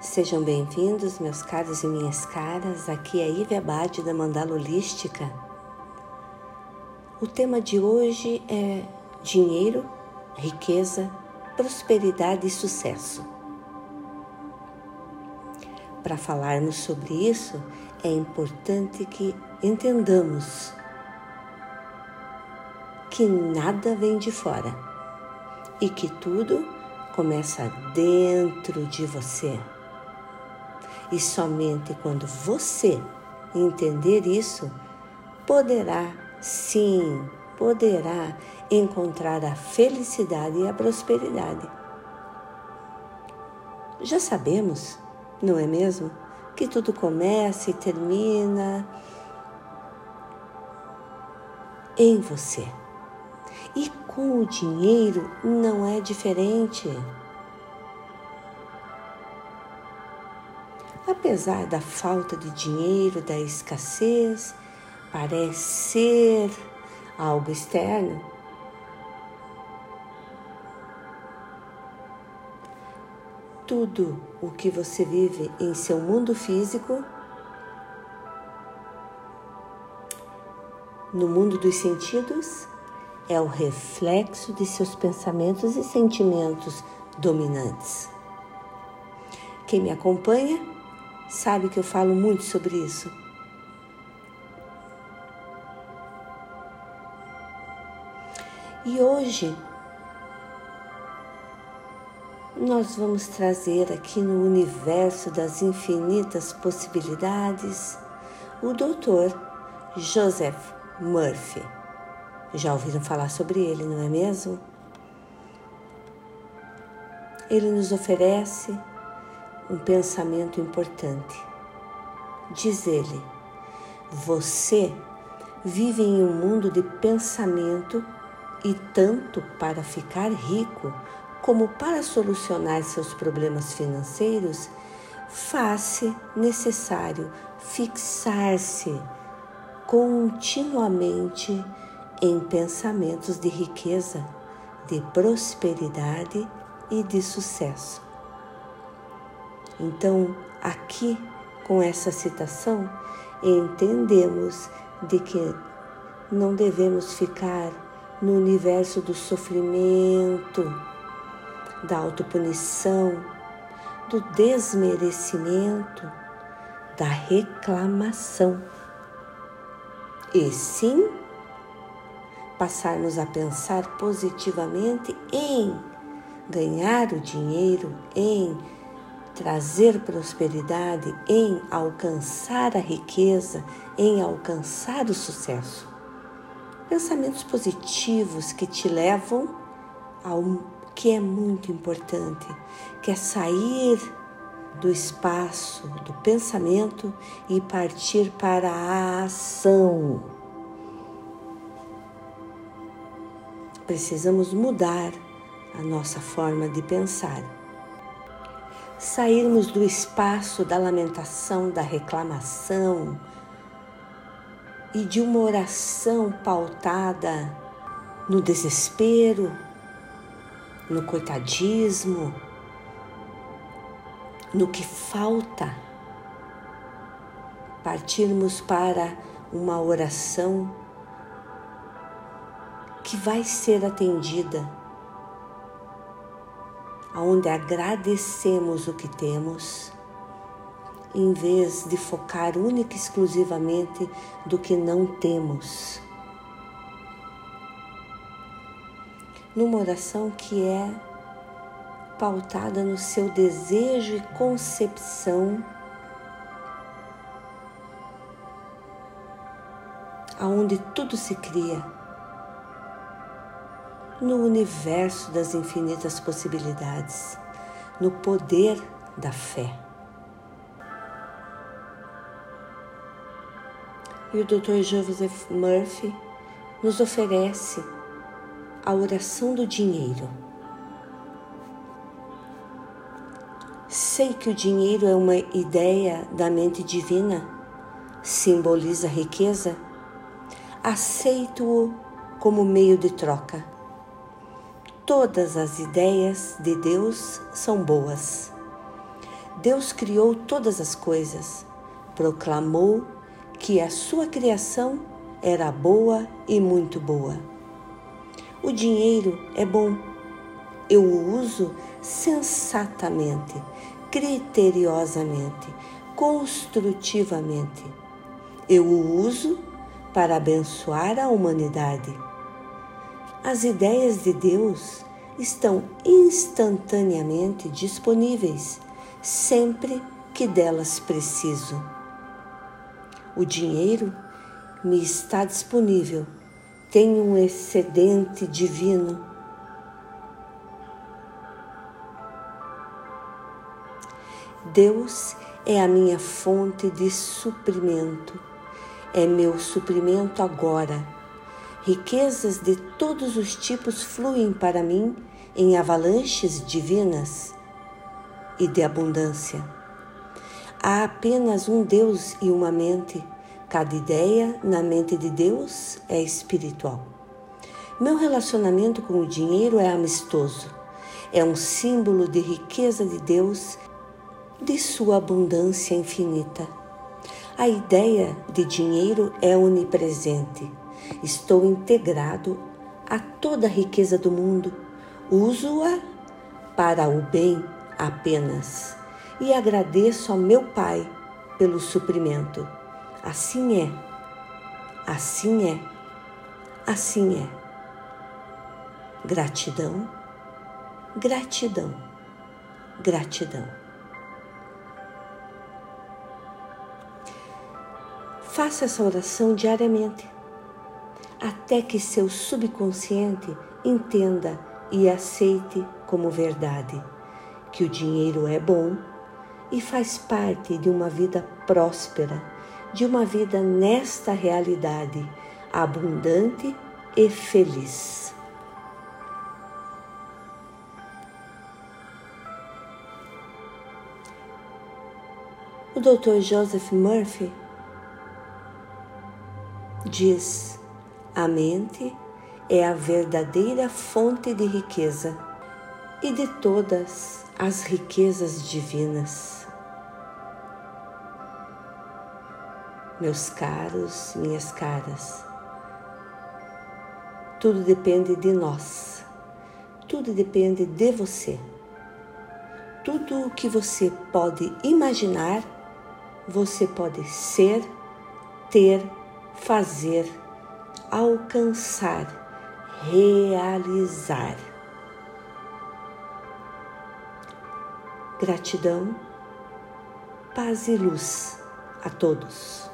Sejam bem-vindos, meus caros e minhas caras. Aqui é Ive Abade da Mandala Holística. O tema de hoje é dinheiro, riqueza, prosperidade e sucesso. Para falarmos sobre isso, é importante que entendamos que nada vem de fora e que tudo começa dentro de você. E somente quando você entender isso, poderá, sim, poderá encontrar a felicidade e a prosperidade. Já sabemos, não é mesmo? Que tudo começa e termina em você. E com o dinheiro não é diferente. Apesar da falta de dinheiro, da escassez, parecer algo externo, tudo o que você vive em seu mundo físico, no mundo dos sentidos, é o reflexo de seus pensamentos e sentimentos dominantes. Quem me acompanha sabe que eu falo muito sobre isso. E hoje nós vamos trazer aqui no universo das infinitas possibilidades o Dr. Joseph Murphy. Já ouviram falar sobre ele, não é mesmo? Ele nos oferece um pensamento importante. Diz ele: Você vive em um mundo de pensamento e tanto para ficar rico como para solucionar seus problemas financeiros, faz-se necessário fixar-se continuamente em pensamentos de riqueza, de prosperidade e de sucesso. Então, aqui com essa citação, entendemos de que não devemos ficar no universo do sofrimento, da autopunição, do desmerecimento, da reclamação. E sim, passarmos a pensar positivamente em ganhar o dinheiro, em trazer prosperidade, em alcançar a riqueza, em alcançar o sucesso. Pensamentos positivos que te levam ao que é muito importante, que é sair do espaço do pensamento e partir para a ação. Precisamos mudar a nossa forma de pensar sairmos do espaço da lamentação, da reclamação e de uma oração pautada no desespero, no coitadismo, no que falta, partirmos para uma oração que vai ser atendida onde agradecemos o que temos, em vez de focar única e exclusivamente do que não temos. Numa oração que é pautada no seu desejo e concepção, aonde tudo se cria no universo das infinitas possibilidades, no poder da fé. E o Dr. Joseph Murphy nos oferece a oração do dinheiro. Sei que o dinheiro é uma ideia da mente divina, simboliza riqueza. Aceito-o como meio de troca Todas as ideias de Deus são boas. Deus criou todas as coisas, proclamou que a sua criação era boa e muito boa. O dinheiro é bom. Eu o uso sensatamente, criteriosamente, construtivamente. Eu o uso para abençoar a humanidade. As ideias de Deus estão instantaneamente disponíveis sempre que delas preciso. O dinheiro me está disponível, tem um excedente divino. Deus é a minha fonte de suprimento, é meu suprimento agora. Riquezas de todos os tipos fluem para mim em avalanches divinas e de abundância. Há apenas um Deus e uma mente. Cada ideia na mente de Deus é espiritual. Meu relacionamento com o dinheiro é amistoso. É um símbolo de riqueza de Deus, de sua abundância infinita. A ideia de dinheiro é onipresente. Estou integrado a toda a riqueza do mundo. Uso-a para o bem apenas e agradeço ao meu Pai pelo suprimento. Assim é, assim é, assim é. Gratidão, gratidão, gratidão. Faça essa oração diariamente, até que seu subconsciente entenda e aceite como verdade que o dinheiro é bom e faz parte de uma vida próspera, de uma vida nesta realidade abundante e feliz. O Dr. Joseph Murphy diz: a mente é a verdadeira fonte de riqueza e de todas as riquezas divinas. Meus caros, minhas caras, tudo depende de nós, tudo depende de você. Tudo o que você pode imaginar, você pode ser, ter, fazer, alcançar, realizar. Gratidão, paz e luz a todos.